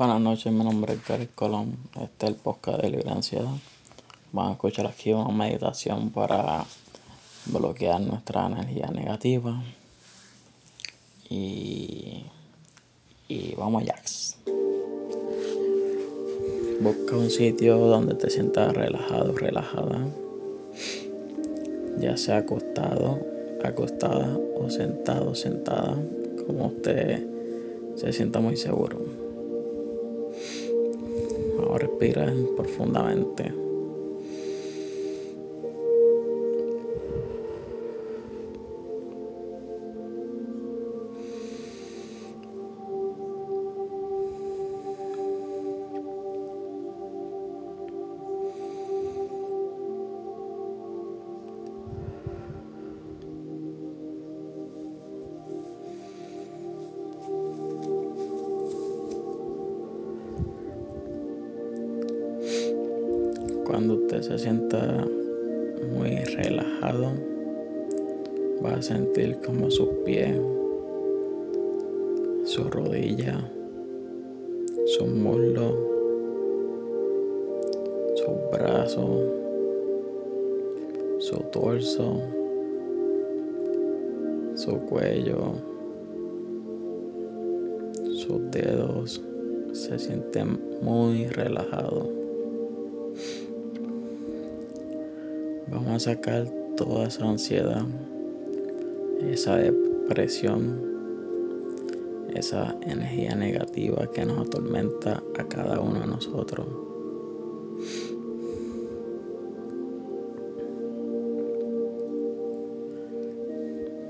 Buenas noches, mi nombre es Gary Colón. Este es el podcast de Libre Ansiedad. Vamos a escuchar aquí una meditación para bloquear nuestra energía negativa. Y, y vamos allá. Busca un sitio donde te sientas relajado, relajada. Ya sea acostado, acostada o sentado, sentada, como usted se sienta muy seguro. Respira profundamente. Se sienta muy relajado, va a sentir como sus pies, su rodilla, su muslo, sus brazos, su torso, su cuello, sus dedos se sienten muy relajados. Vamos a sacar toda esa ansiedad, esa depresión, esa energía negativa que nos atormenta a cada uno de nosotros.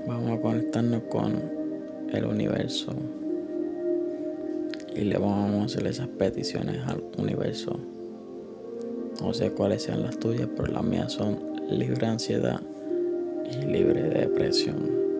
Vamos a conectarnos con el universo y le vamos a hacer esas peticiones al universo. No sé cuáles sean las tuyas, pero las mías son libre de ansiedad y libre de depresión.